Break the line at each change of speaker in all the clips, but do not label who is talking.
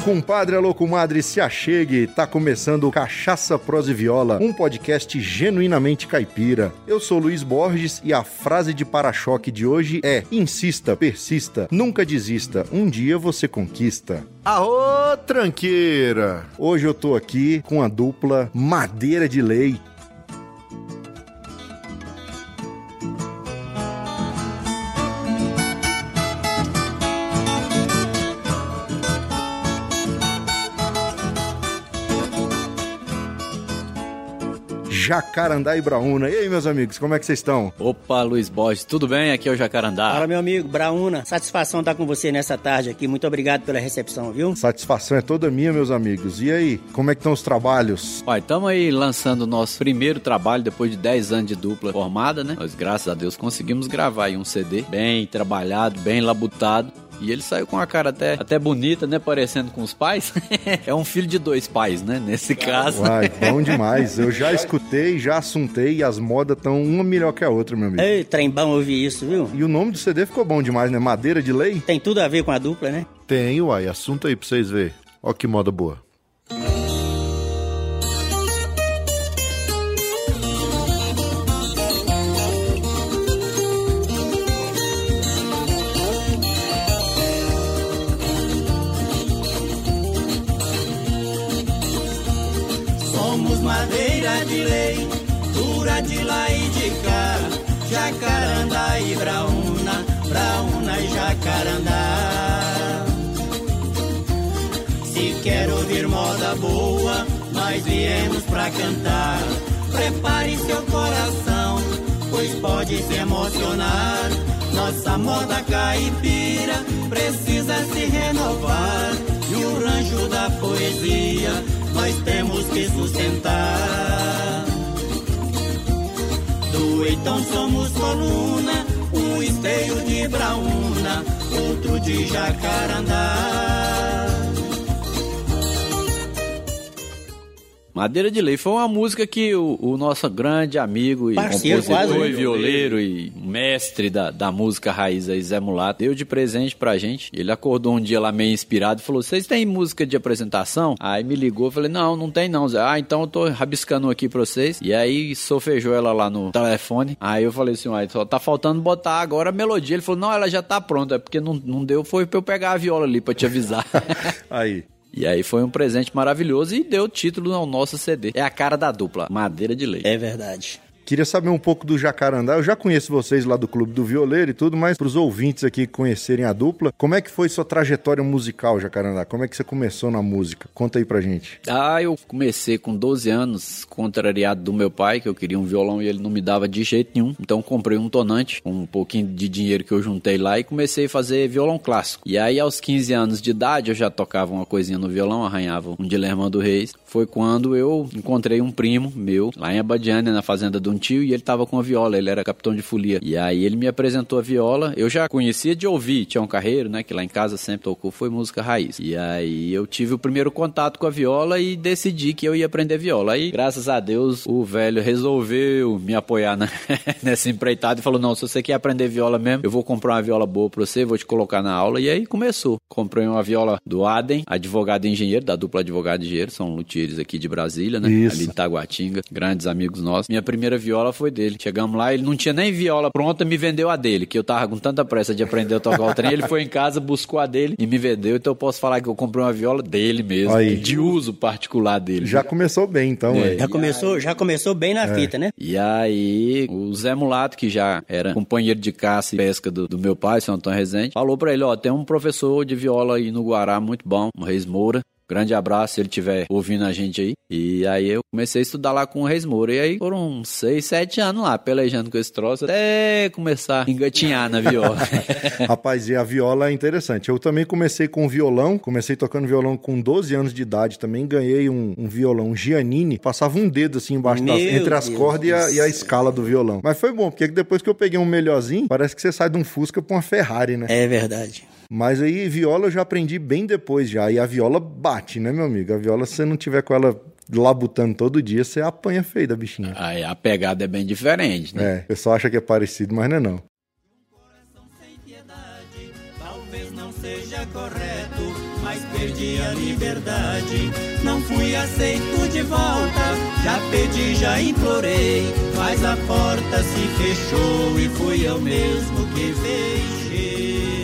compadre, alô, comadre, se achegue. Tá começando o Cachaça, Prosa e Viola, um podcast genuinamente caipira. Eu sou Luiz Borges e a frase de para-choque de hoje é: insista, persista, nunca desista, um dia você conquista. Aô, tranqueira! Hoje eu tô aqui com a dupla Madeira de Lei, Jacarandá e Brauna. E aí, meus amigos, como é que vocês estão?
Opa, Luiz Borges, tudo bem? Aqui é o Jacarandá.
Fala, meu amigo, Brauna. Satisfação estar com você nessa tarde aqui. Muito obrigado pela recepção, viu?
Satisfação é toda minha, meus amigos. E aí, como é que estão os trabalhos?
Olha, estamos aí lançando o nosso primeiro trabalho depois de 10 anos de dupla formada, né? Nós, graças a Deus, conseguimos gravar aí um CD bem trabalhado, bem labutado. E ele saiu com a cara até, até bonita, né? Parecendo com os pais. é um filho de dois pais, né? Nesse caso.
Uai, bom demais. Eu já escutei, já assuntei e as modas estão uma melhor que a outra, meu amigo.
Ei, trem bom ouvir isso, viu?
E o nome do CD ficou bom demais, né? Madeira de Lei?
Tem tudo a ver com a dupla, né?
Tem, uai. Assunto aí pra vocês verem. Ó que moda boa.
Nós viemos pra cantar. Prepare seu coração, pois pode se emocionar. Nossa moda caipira precisa se renovar. E o rancho da poesia nós temos que sustentar. Do então somos coluna, um esteio de braúna, outro de jacarandá.
Madeira de Lei foi uma música que o, o nosso grande amigo e
Parceiro,
compositor e violeiro e mestre da, da música raiz aí, Zé Mulato, deu de presente pra gente. Ele acordou um dia lá meio inspirado e falou: Vocês têm música de apresentação? Aí me ligou, eu falei: Não, não tem não, Zé. Ah, então eu tô rabiscando aqui pra vocês. E aí sofejou ela lá no telefone. Aí eu falei assim: Uai, só tá faltando botar agora a melodia. Ele falou: Não, ela já tá pronta, é porque não, não deu, foi pra eu pegar a viola ali pra te avisar.
Aí.
E aí foi um presente maravilhoso e deu título ao nosso CD. É a cara da dupla, Madeira de Lei.
É verdade.
Queria saber um pouco do Jacarandá. Eu já conheço vocês lá do Clube do Violeiro e tudo, mas para os ouvintes aqui conhecerem a dupla, como é que foi sua trajetória musical, Jacarandá? Como é que você começou na música? Conta aí pra gente.
Ah, eu comecei com 12 anos, contrariado do meu pai, que eu queria um violão e ele não me dava de jeito nenhum. Então comprei um tonante, com um pouquinho de dinheiro que eu juntei lá e comecei a fazer violão clássico. E aí aos 15 anos de idade eu já tocava uma coisinha no violão, arranhava um de Lermando Reis. Foi quando eu encontrei um primo meu lá em Abadiânia, na fazenda de um tio, e ele tava com a viola, ele era capitão de folia. E aí ele me apresentou a viola, eu já conhecia de ouvir, um carreiro, né, que lá em casa sempre tocou, foi música raiz. E aí eu tive o primeiro contato com a viola e decidi que eu ia aprender viola. Aí, graças a Deus, o velho resolveu me apoiar né, nessa empreitada e falou: não, se você quer aprender viola mesmo, eu vou comprar uma viola boa pra você, vou te colocar na aula. E aí começou. Comprei uma viola do Adem, advogado e engenheiro, da dupla advogado e engenheiro, são luthiers aqui de Brasília, né?
Isso.
Ali de Taguatinga, grandes amigos nossos. Minha primeira viola foi dele. Chegamos lá, ele não tinha nem viola pronta, me vendeu a dele, que eu tava com tanta pressa de aprender a tocar o trem. Ele foi em casa, buscou a dele e me vendeu. Então eu posso falar que eu comprei uma viola dele mesmo,
Aí.
de uso particular dele.
Já começou bem, então,
É.
é.
Já começou, já começou bem na fita, né?
E aí, o Zé Mulato, que já era companheiro de caça e pesca do, do meu pai, seu Antônio Rezende, falou pra ele, ó, tem um professor de viola aí no Guará muito bom, o Reis Moura. Grande abraço se ele estiver ouvindo a gente aí. E aí eu comecei a estudar lá com o Reis Moura. E aí foram uns seis, sete anos lá, pelejando com esse troço, até começar a engatinhar na viola.
Rapaz, e a viola é interessante. Eu também comecei com violão, comecei tocando violão com 12 anos de idade também, ganhei um, um violão Giannini, passava um dedo assim embaixo das, entre as
Deus
cordas e a, e a escala do violão. Mas foi bom, porque depois que eu peguei um melhorzinho, parece que você sai de um Fusca pra uma Ferrari, né?
É verdade.
Mas aí viola eu já aprendi bem depois já, e a viola bate, né, meu amigo? A viola, se você não tiver com ela labutando todo dia, você apanha feio da bichinha.
aí a pegada é bem diferente, né?
É, o pessoal acha que é parecido, mas não é não.
Sem piedade, talvez não seja correto, mas perdi a liberdade. Não fui aceito de volta, já pedi, já implorei, mas a porta se fechou e fui eu mesmo que fechei.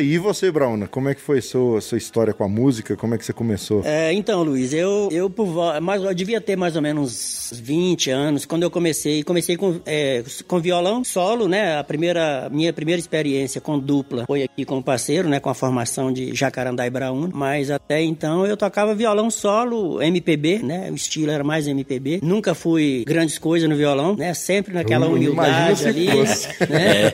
E você, Brauna, como é que foi sua, sua história com a música? Como é que você começou?
É, então, Luiz, eu, eu, por, mais, eu devia ter mais ou menos 20 anos quando eu comecei. Comecei com, é, com violão solo, né? A primeira, minha primeira experiência com dupla foi aqui com o parceiro, né? Com a formação de Jacarandá e Brauna. Mas até então eu tocava violão solo, MPB, né? O estilo era mais MPB. Nunca fui grandes coisas no violão, né? Sempre naquela humildade ali,
fosse.
né?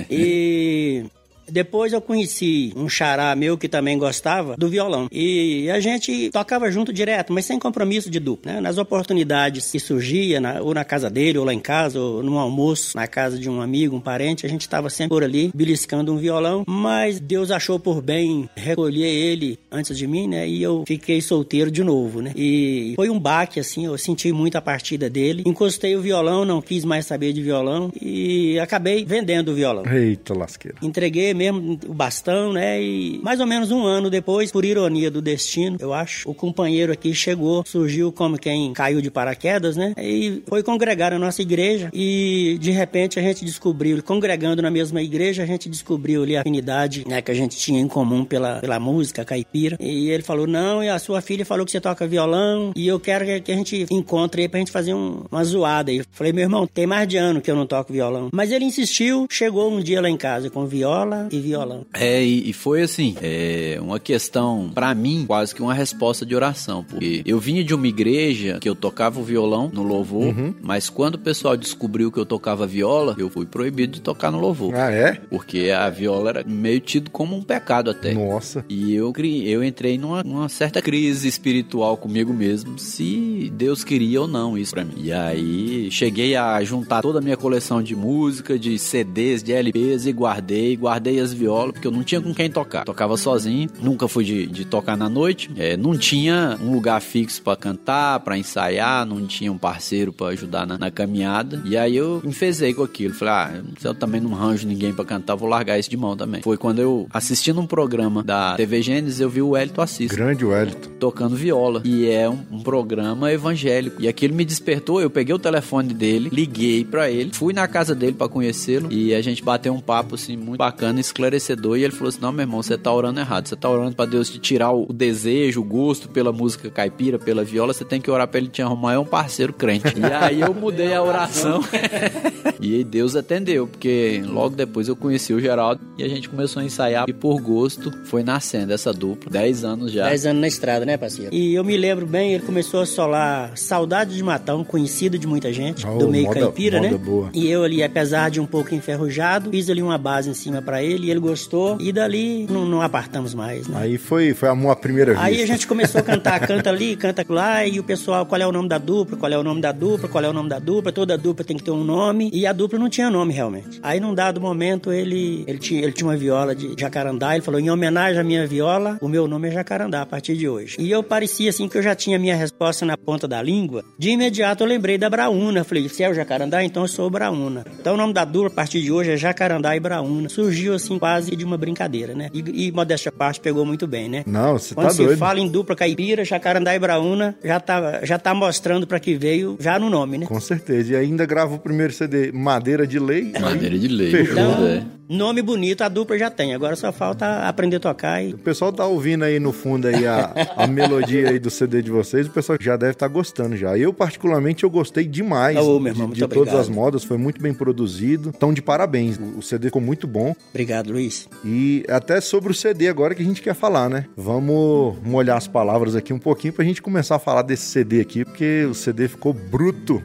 E depois eu conheci um xará meu que também gostava do violão. E a gente tocava junto direto, mas sem compromisso de dupla. Né? Nas oportunidades que surgia, na- ou na casa dele, ou lá em casa, ou num almoço, na casa de um amigo, um parente, a gente estava sempre por ali, beliscando um violão. Mas Deus achou por bem recolher ele antes de mim, né? E eu fiquei solteiro de novo, né? E foi um baque, assim, eu senti muito a partida dele. Encostei o violão, não quis mais saber de violão e acabei vendendo o violão.
Eita lasqueira.
Entreguei mesmo o bastão, né? E mais ou menos um ano depois, por ironia do destino, eu acho, o companheiro aqui chegou, surgiu como quem caiu de paraquedas, né? E foi congregar na nossa igreja e de repente a gente descobriu, congregando na mesma igreja, a gente descobriu ali a afinidade, né, que a gente tinha em comum pela, pela música caipira. E ele falou: "Não, e a sua filha falou que você toca violão e eu quero que, que a gente encontre aí pra gente fazer um- uma zoada". E eu falei: "Meu irmão, tem mais de ano que eu não toco violão". Mas ele insistiu, chegou um dia lá em casa com viola e violão.
É, e, e foi assim, é, uma questão, pra mim, quase que uma resposta de oração. Porque eu vinha de uma igreja que eu tocava o violão no louvor, mas quando o pessoal descobriu que eu tocava viola, eu fui proibido de tocar no louvor.
Ah, é?
Porque a viola era meio tido como um pecado até.
Nossa.
E eu, eu entrei numa, numa certa crise espiritual comigo mesmo, se Deus queria ou não isso pra mim. E aí cheguei a juntar toda a minha coleção de música, de CDs, de LPs e guardei, guardei as violas, porque eu não tinha com quem tocar. Tocava sozinho, nunca fui de, de tocar na noite, é, não tinha um lugar fixo pra cantar, pra ensaiar, não tinha um parceiro pra ajudar na, na caminhada. E aí eu enfezei com aquilo. Falei, ah, se eu também não arranjo ninguém pra cantar, vou largar isso de mão também. Foi quando eu, assistindo um programa da TV Gênesis, eu vi o Hélito Assis
Grande Wellington.
tocando viola. E é um, um programa evangélico. E aquilo me despertou, eu peguei o telefone dele, liguei pra ele, fui na casa dele pra conhecê-lo e a gente bateu um papo assim muito bacana, esclarecedor. E ele falou assim: Não, meu irmão, você tá orando errado. Você tá orando pra Deus te tirar o, desejo, o gosto pela música caipira, pela viola. Você tem que orar pra ele te arrumar é um parceiro crente. E aí eu mudei a oração. e aí Deus atendeu, porque logo depois eu conheci o Geraldo e a gente começou a ensaiar. E por gosto foi nascendo essa dupla. 10 anos já.
Dez anos na estrada, né, parceiro? E eu me lembro bem, ele começou a solar Saudade de Matão, conhecido de muita gente,
Oh,
do meio
moda-
caipira,
moda
né?
boa.
E eu ali, apesar de um pouco enferrujado, fiz ali uma base em cima pra ele, e ele gostou, e dali não, não apartamos mais, né?
Aí foi, foi amor à primeira vista.
Aí a gente começou a cantar, canta ali, canta lá, e o pessoal, qual é o nome da dupla, qual é o nome da dupla, qual é o nome da dupla, toda dupla tem que ter um nome, e a dupla não tinha nome realmente. Aí num dado momento ele, ele, tinha, ele tinha uma viola de jacarandá, ele falou, em homenagem à minha viola, o meu nome é jacarandá a partir de hoje. E eu parecia assim que eu já tinha minha resposta na ponta da língua, de imediato eu lembrei da Braúna, falei, se é o jacarandá, então eu sou o Braúna. Então o nome da dupla a partir de hoje é Jacarandá e Braúna. Surgiu assim quase de uma brincadeira, né? E, e modéstia à parte pegou muito bem, né?
Não, você
Quando
tá
se
doido.
fala em dupla caipira, Jacarandá e Braúna, já tá, já tá mostrando pra que veio já no nome, né?
Com certeza. E ainda grava o primeiro CD Madeira de Lei.
Madeira de lei.
Fechou.
Então,
É.
nome bonito a dupla já tem. Agora só falta aprender a tocar e
O pessoal tá ouvindo aí no fundo aí a, a melodia aí do CD de vocês, o pessoal já deve estar gostando já. Eu, particularmente, eu gostei demais de,
irmão,
de
muito
todas as modas, foi muito bem produzido. Então, de parabéns. O o CD ficou muito bom.
Obrigado, Luiz.
E até sobre o CD agora que a gente quer falar, né? Vamos molhar as palavras aqui um pouquinho pra gente começar a falar desse CD aqui, porque o CD ficou bruto.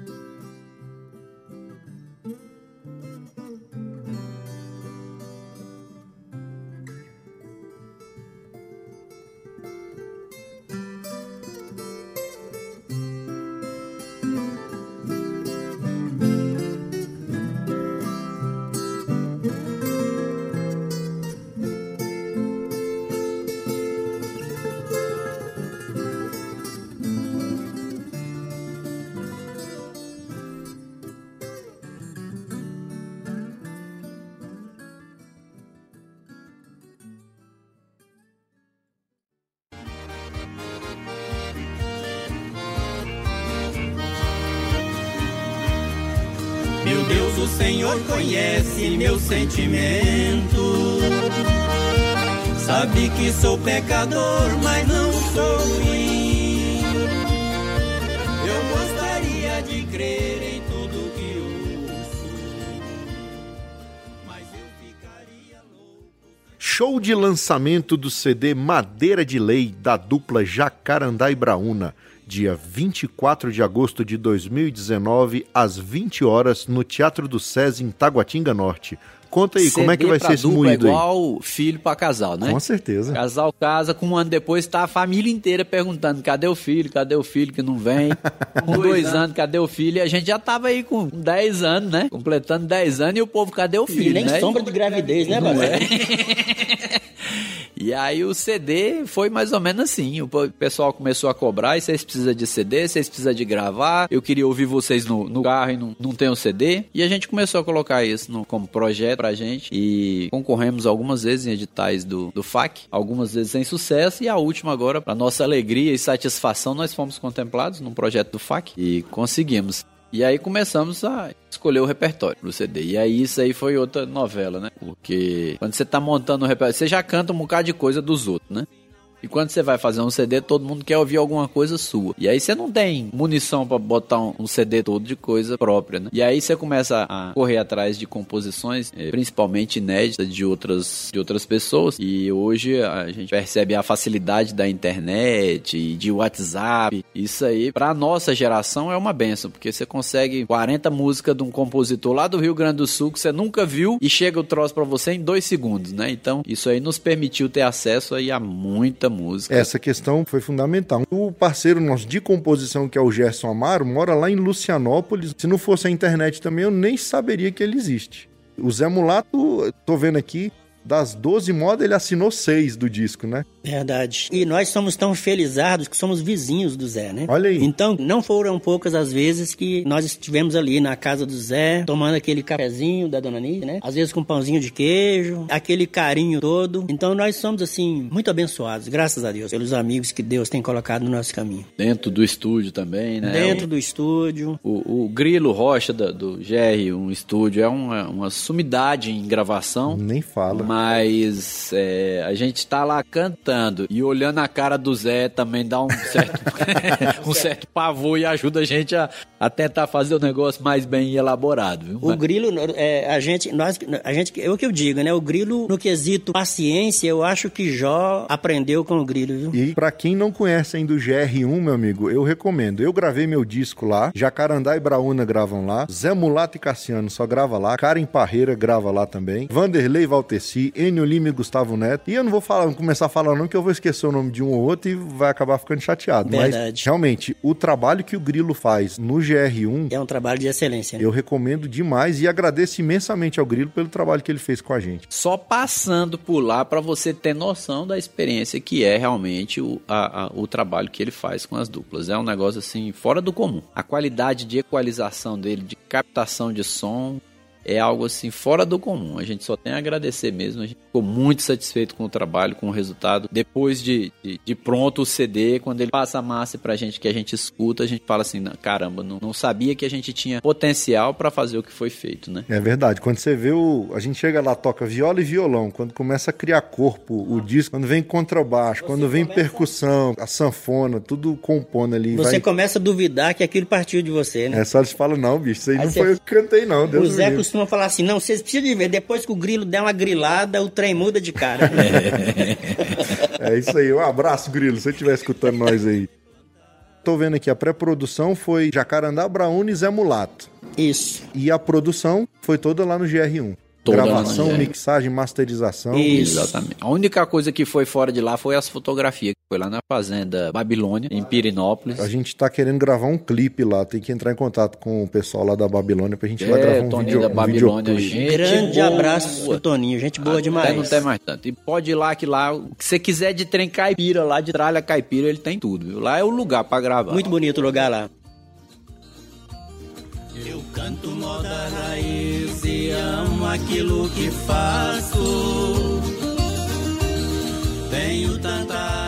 Conhece meu sentimento. Sabe que sou pecador, mas não sou
Show de lançamento do CD Madeira de Lei da dupla Jacarandá e Braúna, dia 24 de agosto de 2019, às 20 horas, no Teatro do SESI, em Taguatinga Norte. Conta aí, como é que vai ser esse
dupla é
moído aí?
igual filho pra casal, né?
Com certeza.
Casal casa, com um ano depois tá a família inteira perguntando: cadê o filho? Cadê o filho que não vem? Com dois anos, cadê o filho? E a gente já tava aí com 10 anos, né? Completando 10 anos e o povo, cadê o filho?
E nem
né?
sombra de gravidez, né,
Não
Bazé?
é? E aí o CD foi mais ou menos assim. O pessoal começou a cobrar, e vocês precisam de CD, vocês precisam de gravar. Eu queria ouvir vocês no, no carro e não, não tem o CD. E a gente começou a colocar isso no- como projeto pra gente. E concorremos algumas vezes em editais do, do FAC, algumas vezes sem sucesso. E a última agora, pra nossa alegria e satisfação, nós fomos contemplados num projeto do FAC e conseguimos. E aí começamos a escolher o repertório pro CD. E aí isso aí foi outra novela, né? Porque quando você tá montando o repertório, você já canta um bocado de coisa dos outros, né? E quando você vai fazer um CD, todo mundo quer ouvir alguma coisa sua. E aí você não tem munição pra botar um, CD todo de coisa própria, né? E aí você começa a correr atrás de composições, eh, principalmente inéditas de outras, de outras pessoas. E hoje a gente percebe a facilidade da internet e de WhatsApp. Isso aí, pra nossa geração, é uma benção, porque você consegue 40 músicas de um compositor lá do Rio Grande do Sul que você nunca viu e chega o troço pra você em dois segundos, né? Então, isso aí nos permitiu ter acesso aí a muita música.
Essa questão foi fundamental. O parceiro nosso de composição, que é o Gerson Amaro, mora lá em Lucianópolis. Se não fosse a internet também, eu nem saberia que ele existe. O Zé Mulato, tô vendo aqui, das 12 modas, ele assinou 6 do disco, né?
Verdade. E nós somos tão felizados que somos vizinhos do Zé, né?
Olha aí.
Então, não foram poucas as vezes que nós estivemos ali na casa do Zé, tomando aquele cafezinho da Dona Nívia, né? Às vezes com pãozinho de queijo, aquele carinho todo. Então, nós somos, assim, muito abençoados, graças a Deus, pelos amigos que Deus tem colocado no nosso caminho.
Dentro do estúdio também, né?
Dentro do estúdio.
O, o Grilo Rocha da- do GR, um estúdio, é uma, uma sumidade em gravação.
Nem fala.
Mas é, a gente tá lá cantando e olhando a cara do Zé também dá um certo, um certo pavor e ajuda a gente a, a tentar fazer o negócio mais bem elaborado. Viu?
O grilo, é, a gente, nós, a gente, é o que eu digo, né? O grilo, no quesito paciência, eu acho que Jó aprendeu com o grilo, viu?
E pra quem não conhece ainda o GR1, meu amigo, eu recomendo. Eu gravei meu disco lá, Jacarandá e Braúna gravam lá, Zé Mulato e Cassiano só grava lá, Karen Parreira grava lá também, Vanderlei Valteci, Enio Lima e Gustavo Neto. E eu não vou falar, não começar a falar não, que eu vou esquecer o nome de um ou outro e vai acabar ficando chateado. Mas
Verdade.
realmente, o trabalho que o Grilo faz no GR1,
É um trabalho de excelência. né?
eu recomendo demais e agradeço imensamente ao Grilo pelo trabalho que ele fez com a gente.
Só passando por lá para você ter noção da experiência que é realmente o, a- a- o trabalho que ele faz com as duplas. É um negócio assim fora do comum. A qualidade de equalização dele, de captação de som, é algo assim fora do comum. A gente só tem a agradecer mesmo. A gente ficou muito satisfeito com o trabalho, com o resultado. Depois de, de, de pronto o CD, quando ele passa a massa pra gente que a gente escuta, a gente fala assim: "Não, caramba, não, não sabia que a gente tinha potencial para fazer o que foi feito, né?
É verdade. Quando você vê o. A gente chega lá, toca viola e violão. Quando começa a criar corpo, o disco, quando vem contrabaixo, quando vem percussão, a sanfona, tudo compondo ali.
Você
vai...
começa a duvidar que aquilo partiu de você, né?
É só eles falam, não, bicho, isso aí,
Aí
não
você-
foi eu que cantei, não. Deus
o Zé
livre.
costuma falar assim: não, vocês precisam de ver, depois que o grilo der uma grilada, o trem muda de cara.
É isso aí. Um abraço, Grilo, se você estiver escutando nós aí. Tô vendo aqui, a pré-produção foi Jacarandá, Braúna e Zé Mulato.
Isso.
E a produção foi toda lá no GR1.
Toda
Gravação,
GR1.
mixagem, masterização.
Isso.
Exatamente. A única coisa que foi fora de lá foi as fotografias, que foi lá na fazenda Babilônia, em Pirinópolis.
A gente tá querendo gravar um clipe lá, tem que entrar em contato com o pessoal lá da Babilônia pra gente ir lá gravar
É,
um
Toninho
vídeo,
da
um
Babilônia,
videoclipe.
gente.
Grande
boa.
abraço pro Toninho, gente boa
Até
demais.
não tem mais tanto. E pode ir lá que lá, o que você quiser de trem caipira, lá de tralha caipira, ele tem tudo, viu? Lá é o lugar pra gravar.
Muito bonito o lugar lá.
Eu canto moda raiz e amo aquilo que faço. Tenho tanta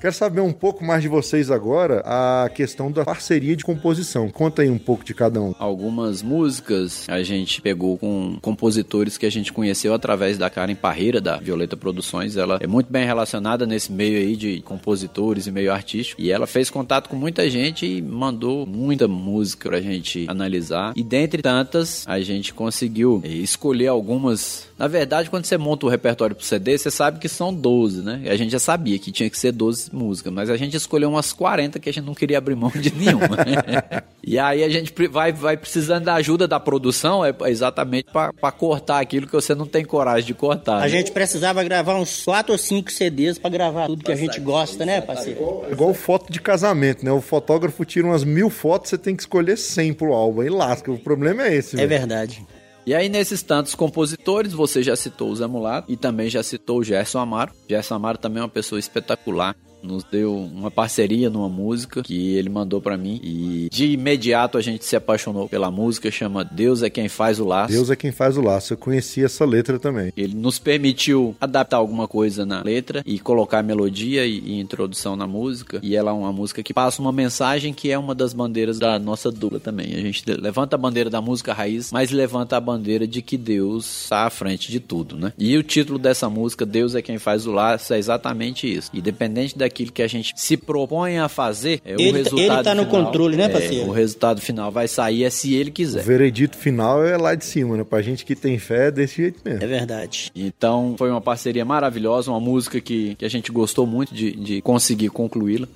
Quero saber um pouco mais de vocês agora, a questão da parceria de composição. Conta aí um pouco de cada um.
Algumas músicas a gente pegou com compositores que a gente conheceu através da Karen Parreira, da Violeta Produções. Ela é muito bem relacionada nesse meio aí de compositores e meio artístico. E ela fez contato com muita gente e mandou muita música pra gente analisar. E dentre tantas, a gente conseguiu escolher algumas. Na verdade, quando você monta o repertório pro CD, você sabe que são 12, né? A gente já sabia que tinha que ser 12 músicas, mas a gente escolheu umas 40 que a gente não queria abrir mão de nenhuma. e aí a gente vai, vai precisando da ajuda da produção é exatamente para cortar aquilo que você não tem coragem de cortar.
A né? gente precisava gravar uns 4 ou 5 CDs para gravar tudo que a gente gosta, né, parceiro? Igual,
igual foto de casamento, né? O fotógrafo tira umas mil fotos, você tem que escolher 100 pro álbum. E lasca, o problema é esse.
É véio. verdade.
E aí, nesses tantos compositores, você já citou o Zé Mulato e também já citou o Gerson Amaro. Gerson Amaro também é uma pessoa espetacular nos deu uma parceria numa música que ele mandou para mim e de imediato a gente se apaixonou pela música, chama Deus é quem faz o laço.
Deus é quem faz o laço. Eu conheci essa letra também.
Ele nos permitiu adaptar alguma coisa na letra e colocar melodia e, e introdução na música. E ela é uma música que passa uma mensagem que é uma das bandeiras da nossa dupla também. A gente levanta a bandeira da música raiz, mas levanta a bandeira de que Deus está à frente de tudo, né? E o título dessa música, Deus é quem faz o laço, é exatamente isso. Independente da daquilo que a gente se propõe a fazer, é
ele,
o resultado
Ele tá no
final,
controle, né,
é,
parceiro?
É, o resultado final vai sair é se ele quiser.
O veredito final é lá de cima, né? Pra gente que tem fé é desse jeito mesmo.
É verdade.
Então, foi uma parceria maravilhosa, uma música que, que a gente gostou muito de, de conseguir concluí-la.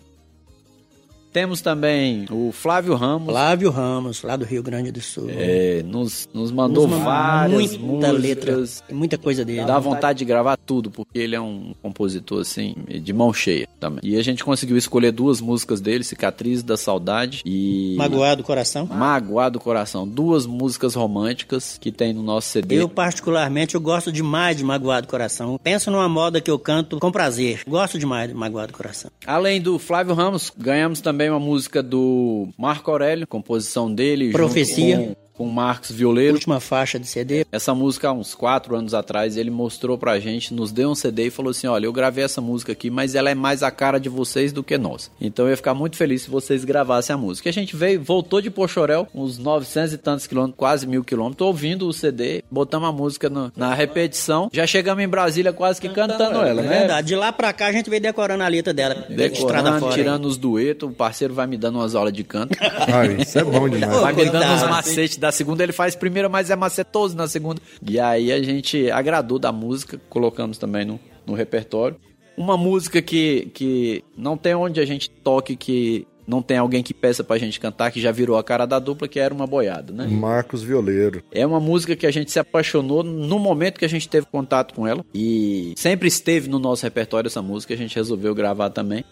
Temos também o Flávio Ramos.
Flávio Ramos, lá do Rio Grande do Sul.
É, nos, nos mandou nos várias muita músicas. letra,
muita coisa dele.
Dá vontade de gravar tudo, porque ele é um compositor, assim, de mão cheia também. E a gente conseguiu escolher duas músicas dele, Cicatriz da Saudade e...
Magoado Coração.
Magoado Coração. Duas músicas românticas que tem no nosso CD.
Eu, particularmente, eu gosto demais de Magoado Coração. Penso numa moda que eu canto com prazer. Gosto demais de Magoado Coração.
Além do Flávio Ramos, ganhamos também também uma música do Marco Aurélio, composição dele.
Profecia
com Marcos Violeiro.
Última faixa de CD.
Essa música, há uns quatro anos atrás, ele mostrou pra gente, nos deu um CD e falou assim: olha, eu gravei essa música aqui, mas ela é mais a cara de vocês do que nós. Então eu ia ficar muito feliz se vocês gravassem a música. E a gente veio, voltou de Pochorel, uns 900 e tantos quilômetros, quase mil quilômetros, ouvindo o CD, botamos a música no, na repetição. Já chegamos em Brasília quase que cantando ela, é né?
verdade. De lá pra cá a gente veio decorando a letra dela.
Decorando, fora, tirando os duetos, o parceiro vai me dando umas aulas de canto.
Ai, isso é bom demais.
Vai me dando uns macetes da segunda, ele faz primeira, mas é macetoso na segunda. E aí a gente agradou da música, colocamos também no, no repertório. Uma música que, que não tem onde a gente toque que não tem alguém que peça pra gente cantar, que já virou a cara da dupla, que era uma boiada, né?
Marcos Violeiro.
É uma música que a gente se apaixonou no momento que a gente teve contato com ela. E sempre esteve no nosso repertório essa música, a gente resolveu gravar também.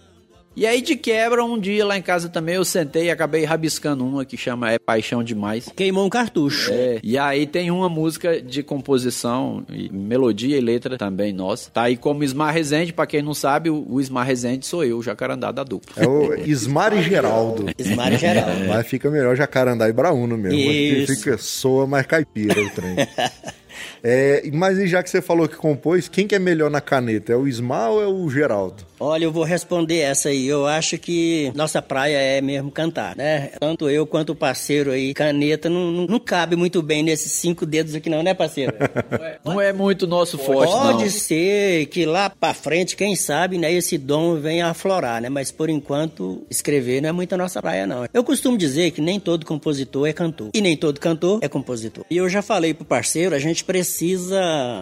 E aí, de quebra, um dia lá em casa também eu sentei e acabei rabiscando uma que chama É Paixão Demais.
Queimou um cartucho.
É. E aí tem uma música de composição, e melodia e letra também nossa. Tá aí como Ismar Rezende, pra quem não sabe, o Ismar Rezende sou eu, o jacarandá da dupla.
É o Ismar e Geraldo.
Ismar e Geraldo.
Mas fica melhor jacarandá e Brauno mesmo.
Isso.
Fica, soa mais caipira o trem. É, mas já que você falou que compôs, quem que é melhor na caneta? É o Ismael ou é o Geraldo?
Olha, eu vou responder essa aí. Eu acho que nossa praia é mesmo cantar, né? Tanto eu quanto o parceiro aí, caneta não, não, não cabe muito bem nesses cinco dedos aqui não, né, parceiro?
não é muito nosso forte,
Pode
não.
ser que lá pra frente, quem sabe, né, esse dom venha aflorar, né? Mas por enquanto, escrever não é muito a nossa praia, não. Eu costumo dizer que nem todo compositor é cantor. E nem todo cantor é compositor. E eu já falei pro parceiro, a gente precisa,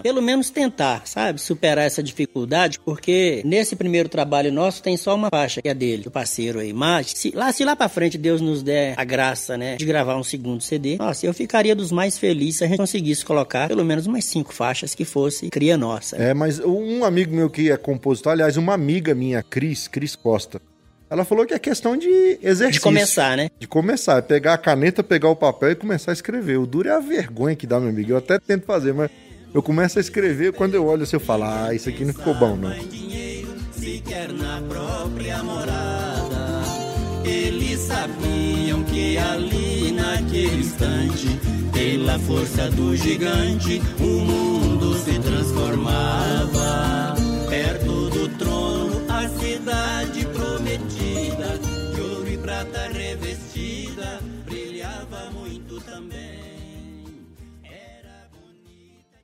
pelo menos tentar, sabe? Superar essa dificuldade, porque nesse primeiro primeiro trabalho nosso tem só uma faixa, que é dele, do parceiro aí. Mas, se lá, se lá pra frente Deus nos der a graça, né, de gravar um segundo CD, nossa, eu ficaria dos mais felizes se a gente conseguisse colocar pelo menos umas cinco faixas que fosse cria nossa.
É, mas um amigo meu que é compositor, aliás, uma amiga minha, Cris, Cris Costa, ela falou que é questão de exercício.
De começar, né?
De começar. É pegar a caneta, pegar o papel e começar a escrever. O duro é a vergonha que dá, meu amigo. Eu até tento fazer, mas eu começo a escrever, quando eu olho assim, eu falo, ah, isso aqui não ficou bom, não
sequer na própria morada. Eles sabiam que ali naquele instante, pela força do gigante, o mundo se transformava. Perto do trono, a cidade prata revestida brilhava muito também. Era bonita.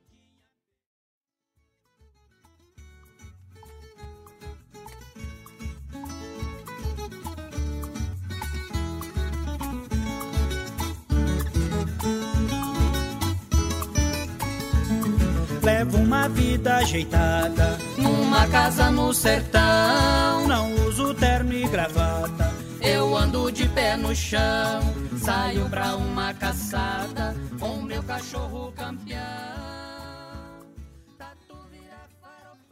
Levo uma vida ajeitada,
numa casa no sertão.
Não uso terno e gravata
no chão, saio pra uma caçada com meu cachorro campeão.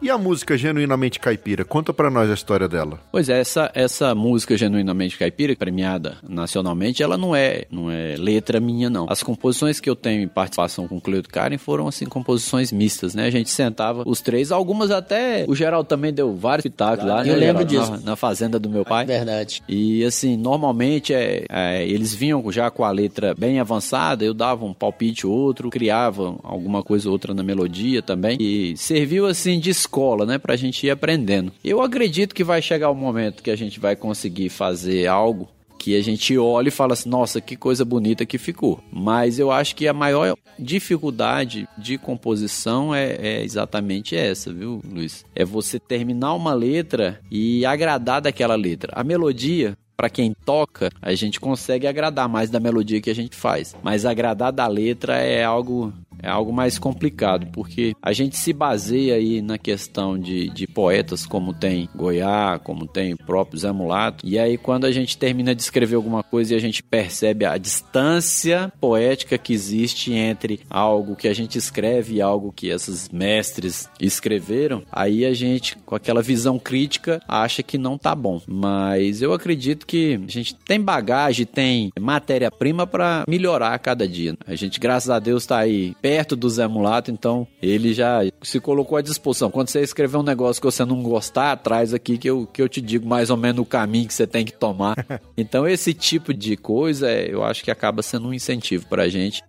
E a música Genuinamente Caipira? Conta para nós a história dela.
Pois é, essa, essa música Genuinamente Caipira, premiada nacionalmente, ela não é, não é letra minha, não. As composições que eu tenho em participação com o Cleuto Karen foram, assim, composições mistas, né? A gente sentava os três, algumas até... O Geraldo também deu vários pitacos lá,
Eu
né,
lembro
Geraldo?
disso.
Na, na fazenda do meu pai.
Verdade.
E assim, normalmente é, é, eles vinham já com a letra bem avançada, eu dava um palpite ou outro, criava alguma coisa ou outra na melodia também. E serviu assim de escola, né, pra gente ir aprendendo. Eu acredito que vai chegar o momento que a gente vai conseguir fazer algo que a gente olha e fala assim, nossa, que coisa bonita que ficou. Mas eu acho que a maior dificuldade de composição é, é exatamente essa, viu, Luiz? É você terminar uma letra e agradar daquela letra. A melodia, para quem toca, a gente consegue agradar mais da melodia que a gente faz. Mas agradar da letra é algo é algo mais complicado, porque a gente se baseia aí na questão de, de poetas como tem Goiás, como tem o próprio Zé Mulato, e aí quando a gente termina de escrever alguma coisa e a gente percebe a distância poética que existe entre algo que a gente escreve e algo que esses mestres escreveram, aí a gente, com aquela visão crítica, acha que não tá bom. Mas eu acredito que a gente tem bagagem, tem matéria-prima para melhorar a cada dia. A gente, graças a Deus, tá aí perto do Zé Mulato, então ele já se colocou à disposição. Quando você escrever um negócio que você não gostar, traz aqui que eu, que eu te digo mais ou menos o caminho que você tem que tomar. Então esse tipo de coisa, é, eu acho que acaba sendo um incentivo pra gente.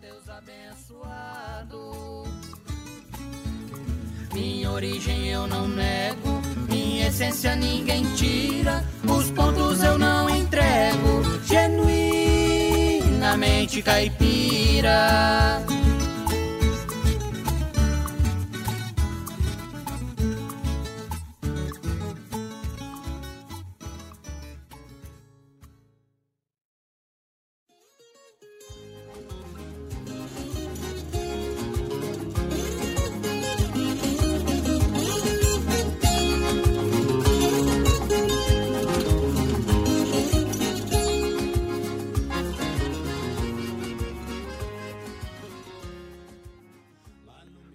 Deus abençoado. Minha origem eu não nego, minha essência ninguém tira, os pontos eu não entrego, genuinamente caipira. Peter.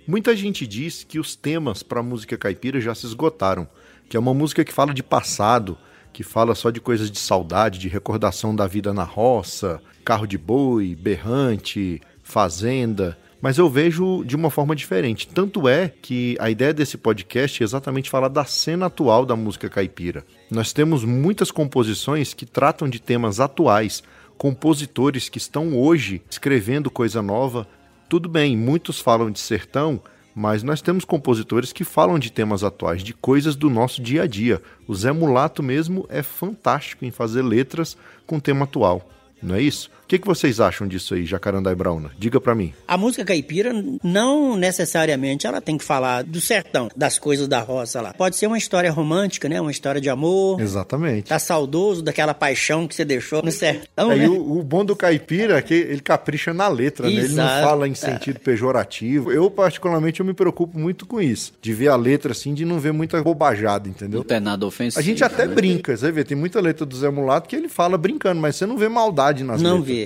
Muita gente diz que os temas para a música caipira já se esgotaram, que é uma música que fala de passado, que fala só de coisas de saudade, de recordação da vida na roça, carro de boi, berrante, fazenda. Mas eu vejo de uma forma diferente. Tanto é que a ideia desse podcast é exatamente falar da cena atual da música caipira. Nós temos muitas composições que tratam de temas atuais, compositores que estão hoje escrevendo coisa nova. Tudo bem, muitos falam de sertão, mas nós temos compositores que falam de temas atuais, de coisas do nosso dia a dia. O Zé Mulato mesmo é fantástico em fazer letras com tema atual. Não é isso? O que, que vocês acham disso aí, Jacarandá e Brauna? Diga pra mim.
A música caipira não necessariamente ela tem que falar do sertão, das coisas da roça lá. Pode ser uma história romântica, né? Uma história de amor.
Exatamente.
Tá saudoso daquela paixão que você deixou no sertão,
É,
né?
e o, o bom do caipira é que ele capricha na letra, né? Ele não
Exato.
fala em sentido pejorativo. Eu, particularmente, eu me preocupo muito com isso. De ver a letra assim, de não ver muita bobajada, entendeu?
Não tem nada ofensivo.
A gente até
né?
brinca, você vê, tem muita letra do Zé Mulato que ele fala brincando, mas você não vê maldade nas
Não
letras.
vê.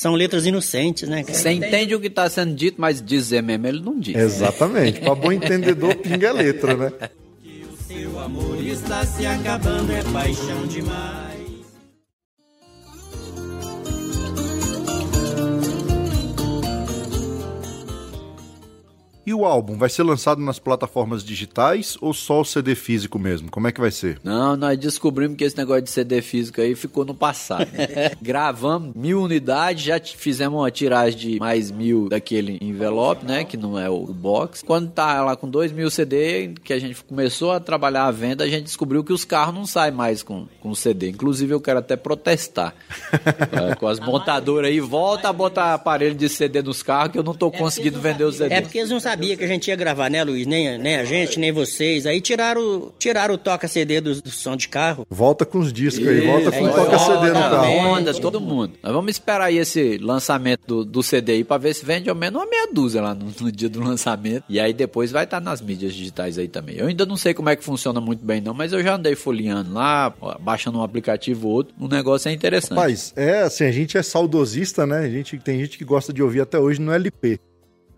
São letras inocentes, né? cara?
Você entende o que está sendo dito, mas dizer mesmo ele não diz.
Exatamente. Pra bom entendedor, pinga é letra, né?
Seu amor está se acabando, é paixão demais.
E o álbum vai ser lançado nas plataformas digitais ou só o CD físico mesmo? Como é que vai ser?
Não, nós descobrimos que esse negócio de CD físico aí ficou no passado. Gravamos mil unidades, já fizemos uma tiragem de mais mil daquele envelope, né? Que não é o box. Quando tá lá com dois mil CD, que a gente começou a trabalhar a venda, a gente descobriu que os carros não saem mais com, com CD. Inclusive, eu quero até protestar é, com as montadoras aí. Volta a botar aparelho de CD nos carros que eu não tô conseguindo vender os CD.
É porque eles não sabiam sabia que a gente ia gravar, né, Luiz? Nem, nem a gente, nem vocês. Aí tiraram, tiraram o toca-CD do, do, som de carro.
Volta com os discos aí, volta com o toca-CD no carro.
Onda, todo mundo. Nós vamos esperar aí esse lançamento do, do CD aí pra ver se vende ao menos uma meia dúzia lá no, no dia do lançamento. E aí depois vai estar tá nas mídias digitais aí também. Eu ainda não sei como é que funciona muito bem não, mas eu já andei folheando lá, baixando um aplicativo ou outro. O negócio é interessante.
Mas é assim, a gente é saudosista, né? A gente tem gente que gosta de ouvir até hoje no LP.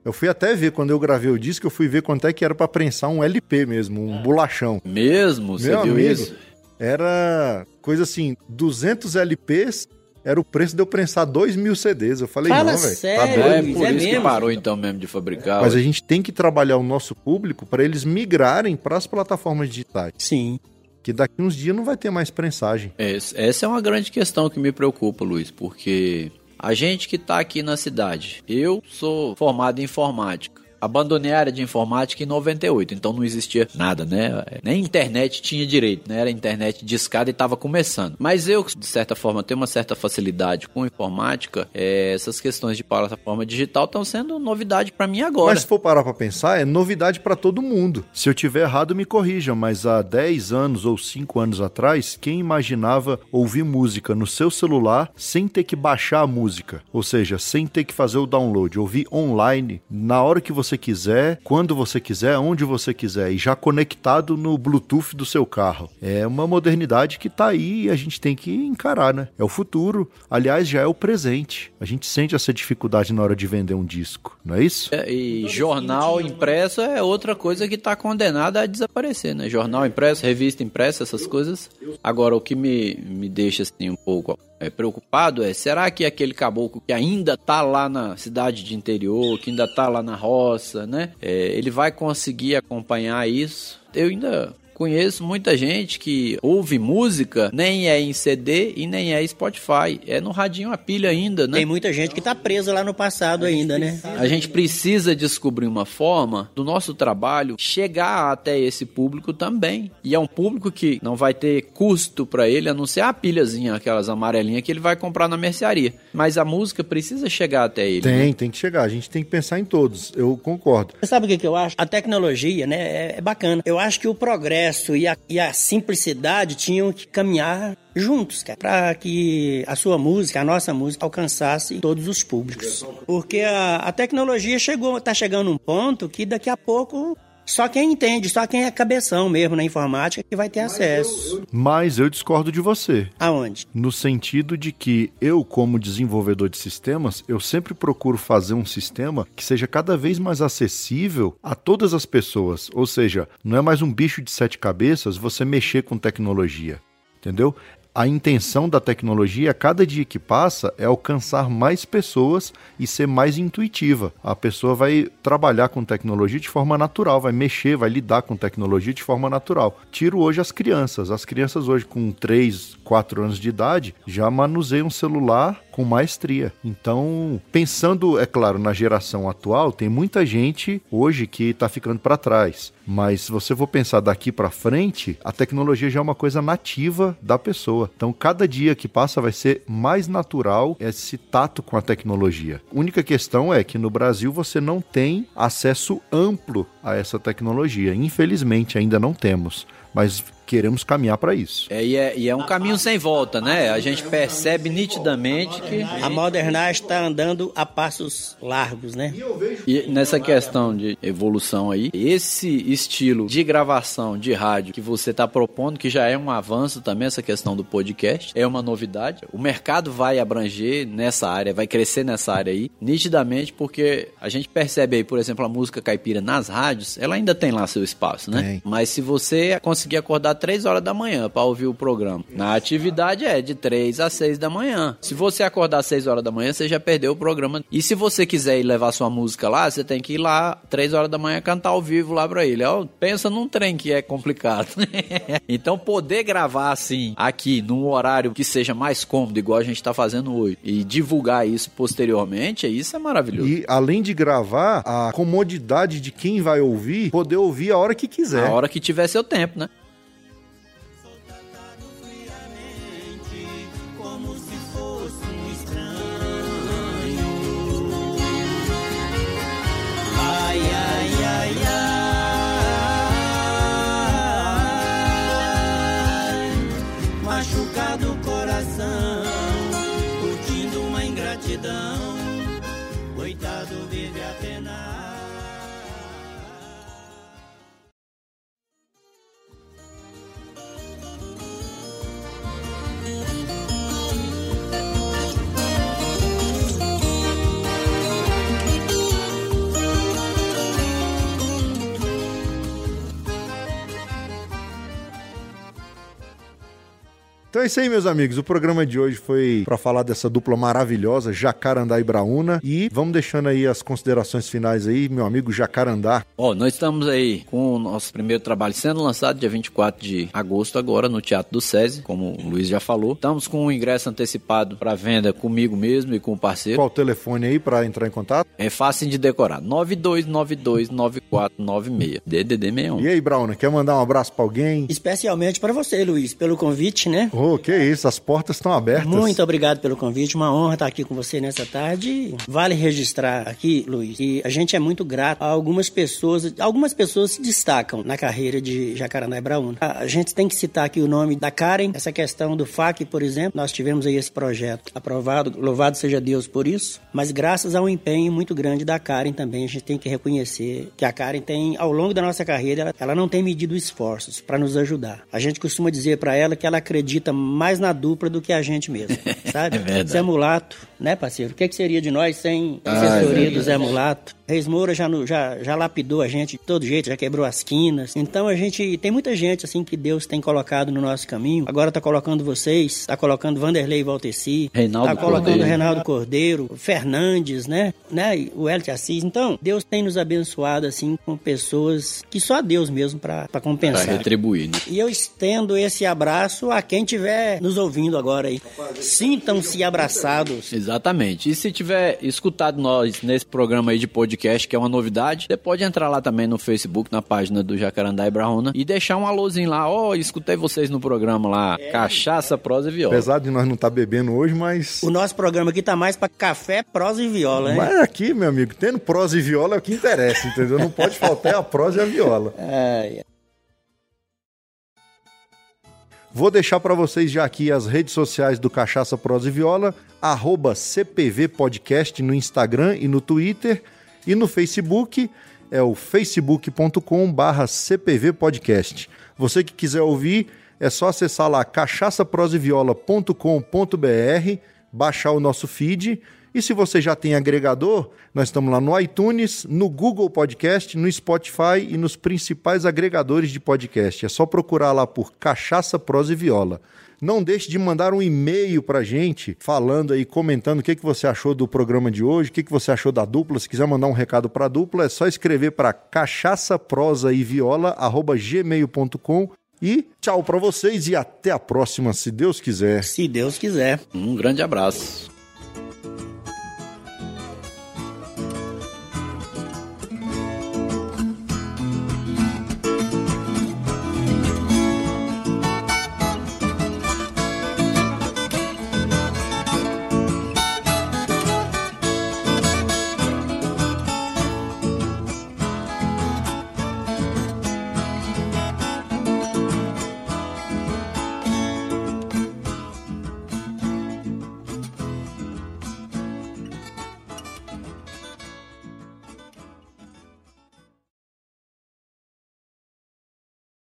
Eu fui até ver quando eu gravei o disco, eu fui ver quanto é que era para prensar um LP mesmo, um bolachão.
Mesmo? Você Meu viu amigo, isso?
Era coisa assim, 200 LPs era o preço de eu prensar 2 mil CDs. Eu falei,
Fala
não, velho.
Tá
doido. É por é isso mesmo? que parou então mesmo de fabricar.
Mas a gente tem que trabalhar o nosso público para eles migrarem para as plataformas digitais.
Sim.
Que daqui uns dias não vai ter mais prensagem.
Essa é uma grande questão que me preocupa, Luiz, porque a gente que está aqui na cidade, eu sou formado em informática. Abandonei a área de informática em 98, então não existia nada, né? Nem internet tinha direito, né? Era internet de escada e estava começando. Mas eu, de certa forma, tenho uma certa facilidade com informática, é, essas questões de plataforma digital estão sendo novidade para mim agora.
Mas se for parar para pensar, é novidade para todo mundo. Se eu tiver errado, me corrijam, mas há 10 anos ou 5 anos atrás, quem imaginava ouvir música no seu celular sem ter que baixar a música? Ou seja, sem ter que fazer o download, ouvir online na hora que você você quiser, quando você quiser, onde você quiser e já conectado no Bluetooth do seu carro. É uma modernidade que está aí e a gente tem que encarar, né? É o futuro. Aliás, já é o presente. A gente sente essa dificuldade na hora de vender um disco, não é isso?
É, e jornal impresso é outra coisa que está condenada a desaparecer, né? Jornal impresso, revista impressa, essas coisas. Agora, o que me, me deixa assim um pouco é, preocupado é: será que aquele caboclo que ainda tá lá na cidade de interior, que ainda tá lá na roça, né? É, ele vai conseguir acompanhar isso? Eu ainda Conheço muita gente que ouve música, nem é em CD e nem é Spotify. É no radinho a pilha ainda, né?
Tem muita gente que tá presa lá no passado ainda, né?
A gente precisa descobrir uma forma do nosso trabalho chegar até esse público também. E é um público que não vai ter custo para ele, a não ser a pilhazinha, aquelas amarelinhas que ele vai comprar na mercearia. Mas a música precisa chegar até ele.
Tem, né? tem que chegar. A gente tem que pensar em todos. Eu concordo.
Você sabe o que, que eu acho? A tecnologia, né, é, é bacana. Eu acho que o progresso e a, e a simplicidade tinham que caminhar juntos, cara, para que a sua música, a nossa música, alcançasse todos os públicos. Porque a, a tecnologia chegou, tá chegando um ponto que daqui a pouco só quem entende, só quem é cabeção mesmo na informática que vai ter acesso.
Mas eu discordo de você.
Aonde?
No sentido de que eu, como desenvolvedor de sistemas, eu sempre procuro fazer um sistema que seja cada vez mais acessível a todas as pessoas. Ou seja, não é mais um bicho de sete cabeças você mexer com tecnologia. Entendeu? A intenção da tecnologia, a cada dia que passa, é alcançar mais pessoas e ser mais intuitiva. A pessoa vai trabalhar com tecnologia de forma natural, vai mexer, vai lidar com tecnologia de forma natural. Tiro hoje as crianças. As crianças hoje com 3, 4 anos de idade já manuseiam um celular com maestria. Então, pensando, é claro, na geração atual, tem muita gente hoje que está ficando para trás. Mas se você for pensar daqui para frente, a tecnologia já é uma coisa nativa da pessoa. Então, cada dia que passa vai ser mais natural esse tato com a tecnologia. A única questão é que no Brasil você não tem acesso amplo a essa tecnologia. Infelizmente, ainda não temos. Mas queremos caminhar para isso.
É e, é, e é um caminho sem volta, né? A gente percebe nitidamente que.
A modernagem está andando a passos largos, né?
E nessa questão de evolução aí, esse estilo de gravação de rádio que você está propondo, que já é um avanço também, essa questão do podcast, é uma novidade. O mercado vai abranger nessa área, vai crescer nessa área aí, nitidamente, porque a gente percebe aí, por exemplo, a música caipira nas rádios, ela ainda tem lá seu espaço, né? Tem. Mas se você conseguir acordar 3 horas da manhã para ouvir o programa. Na atividade é de 3 a 6 da manhã. Se você acordar às 6 horas da manhã, você já perdeu o programa. E se você quiser ir levar sua música lá, você tem que ir lá 3 horas da manhã cantar ao vivo lá para ele. Ó, pensa num trem que é complicado. então poder gravar assim aqui num horário que seja mais cômodo, igual a gente está fazendo hoje, e divulgar isso posteriormente, isso é maravilhoso.
E além de gravar, a comodidade de quem vai ouvir, poder ouvir a hora que quiser.
A hora que tiver seu tempo, né?
Então é isso aí, meus amigos. O programa de hoje foi para falar dessa dupla maravilhosa, Jacarandá e Braúna. E vamos deixando aí as considerações finais aí, meu amigo Jacarandá.
Ó, oh, nós estamos aí com o nosso primeiro trabalho sendo lançado dia 24 de agosto agora no Teatro do SESI, como o Luiz já falou. Estamos com o ingresso antecipado para venda comigo mesmo e com o parceiro.
Qual o telefone aí para entrar em contato?
É fácil de decorar. 92929496. DDD 61.
E aí, Brauna, quer mandar um abraço para alguém?
Especialmente para você, Luiz, pelo convite, né?
Oh, que isso, as portas estão abertas.
Muito obrigado pelo convite, uma honra estar aqui com você nessa tarde. Vale registrar aqui, Luiz, que a gente é muito grato a algumas pessoas, algumas pessoas se destacam na carreira de Jacarandá e Brauna. A gente tem que citar aqui o nome da Karen, essa questão do FAC, por exemplo, nós tivemos aí esse projeto aprovado, louvado seja Deus por isso, mas graças a um empenho muito grande da Karen também, a gente tem que reconhecer que a Karen tem, ao longo da nossa carreira, ela não tem medido esforços para nos ajudar. A gente costuma dizer para ela que ela acredita mais na dupla do que a gente mesmo, sabe?
é verdade.
Zé Mulato, né, parceiro? O que, que seria de nós sem assessoria do Zé Mulato? Reis Moura já, já, já lapidou a gente de todo jeito, já quebrou as quinas. Então a gente tem muita gente assim que Deus tem colocado no nosso caminho. Agora tá colocando vocês, tá colocando Vanderlei Valteci,
Reinaldo
tá colocando
Cordeiro.
Reinaldo Cordeiro, Fernandes, né? né? O Elite Assis. Então, Deus tem nos abençoado assim com pessoas que só Deus mesmo para
Pra
compensar.
retribuir, né?
E eu estendo esse abraço a quem estiver nos ouvindo agora aí. Sintam-se abraçados.
Exatamente. E se tiver escutado nós nesse programa aí de podcast, que é uma novidade, você pode entrar lá também no Facebook, na página do Jacarandá e Brahona, e deixar um alôzinho lá. Ó, oh, escutei vocês no programa lá. Cachaça, prosa e viola.
Apesar de nós não estar tá bebendo hoje, mas.
O nosso programa aqui tá mais para café, prosa e viola, hein?
Mas aqui, meu amigo, tendo prosa e viola é o que interessa, entendeu? Não pode faltar a prosa e a viola.
É,
Vou deixar para vocês já aqui as redes sociais do Cachaça Prosa e Viola, arroba CPV Podcast no Instagram e no Twitter, e no Facebook é o facebook.com barra CPV Podcast. Você que quiser ouvir, é só acessar lá cachaçaproseviola.com.br, baixar o nosso feed, e se você já tem agregador, nós estamos lá no iTunes, no Google Podcast, no Spotify e nos principais agregadores de podcast. É só procurar lá por Cachaça, Prosa e Viola. Não deixe de mandar um e-mail pra gente, falando aí, comentando o que, que você achou do programa de hoje, o que, que você achou da dupla. Se quiser mandar um recado pra dupla, é só escrever para cachaça, prosa e viola. E tchau pra vocês e até a próxima, se Deus quiser.
se Deus quiser.
Um grande abraço.